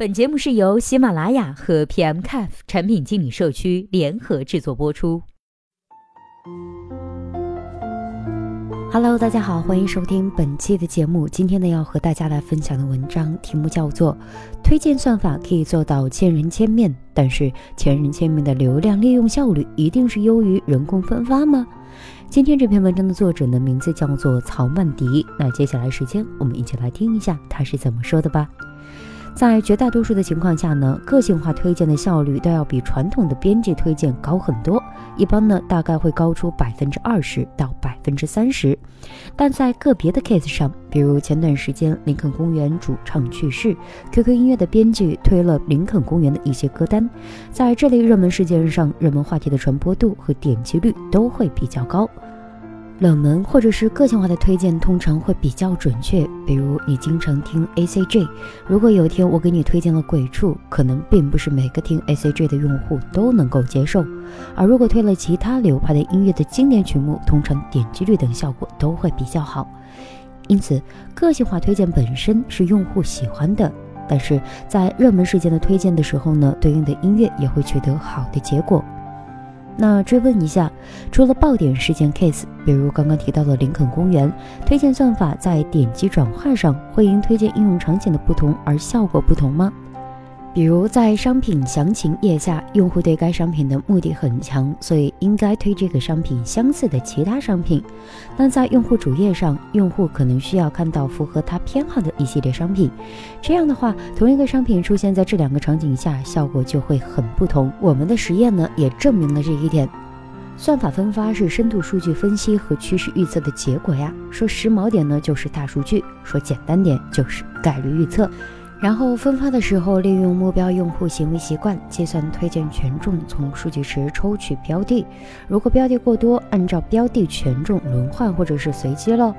本节目是由喜马拉雅和 PMCAF 产品经理社区联合制作播出。Hello，大家好，欢迎收听本期的节目。今天呢，要和大家来分享的文章题目叫做《推荐算法可以做到千人千面，但是千人千面的流量利用效率一定是优于人工分发吗？》今天这篇文章的作者呢，名字叫做曹曼迪。那接下来时间，我们一起来听一下他是怎么说的吧。在绝大多数的情况下呢，个性化推荐的效率都要比传统的编辑推荐高很多，一般呢大概会高出百分之二十到百分之三十。但在个别的 case 上，比如前段时间林肯公园主唱去世，QQ 音乐的编辑推了林肯公园的一些歌单，在这类热门事件上，热门话题的传播度和点击率都会比较高。冷门或者是个性化的推荐通常会比较准确，比如你经常听 A C G，如果有一天我给你推荐了鬼畜，可能并不是每个听 A C G 的用户都能够接受，而如果推了其他流派的音乐的经典曲目，通常点击率等效果都会比较好。因此，个性化推荐本身是用户喜欢的，但是在热门事件的推荐的时候呢，对应的音乐也会取得好的结果。那追问一下，除了爆点事件 case，比如刚刚提到的林肯公园，推荐算法在点击转化上会因推荐应用场景的不同而效果不同吗？比如在商品详情页下，用户对该商品的目的很强，所以应该推这个商品相似的其他商品。但在用户主页上，用户可能需要看到符合他偏好的一系列商品。这样的话，同一个商品出现在这两个场景下，效果就会很不同。我们的实验呢，也证明了这一点。算法分发是深度数据分析和趋势预测的结果呀。说时髦点呢，就是大数据；说简单点，就是概率预测。然后分发的时候，利用目标用户行为习惯计算推荐权重，从数据池抽取标的。如果标的过多，按照标的权重轮换或者是随机喽。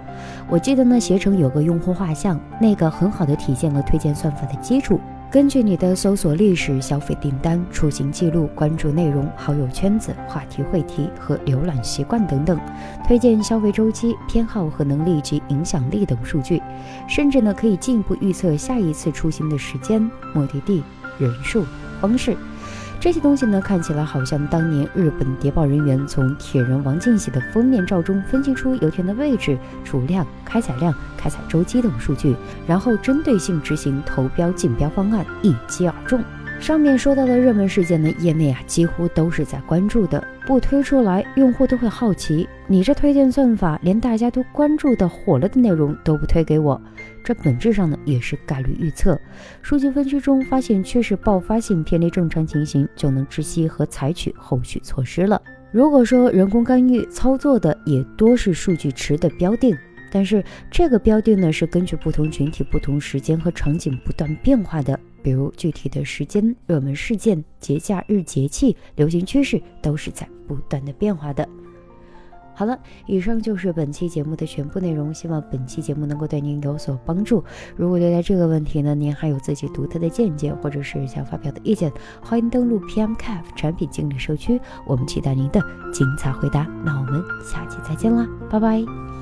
我记得呢，携程有个用户画像，那个很好的体现了推荐算法的基础。根据你的搜索历史、消费订单、出行记录、关注内容、好友圈子、话题会题和浏览习惯等等，推荐消费周期、偏好和能力及影响力等数据，甚至呢可以进一步预测下一次出行的时间、目的地、人数、方式。这些东西呢，看起来好像当年日本谍报人员从铁人王进喜的封面照中分析出油田的位置、储量、开采量、开采周期等数据，然后针对性执行投标竞标方案，一击而中。上面说到的热门事件呢，页内啊几乎都是在关注的，不推出来，用户都会好奇，你这推荐算法连大家都关注的火了的内容都不推给我，这本质上呢也是概率预测。数据分析中发现缺失爆发性偏离正常情形，就能知悉和采取后续措施了。如果说人工干预操作的也多是数据池的标定，但是这个标定呢是根据不同群体、不同时间和场景不断变化的。比如具体的时间、热门事件、节假日、节气、流行趋势都是在不断的变化的。好了，以上就是本期节目的全部内容，希望本期节目能够对您有所帮助。如果对待这个问题呢，您还有自己独特的见解，或者是想发表的意见，欢迎登录 PMCafe 产品经理社区，我们期待您的精彩回答。那我们下期再见啦，拜拜。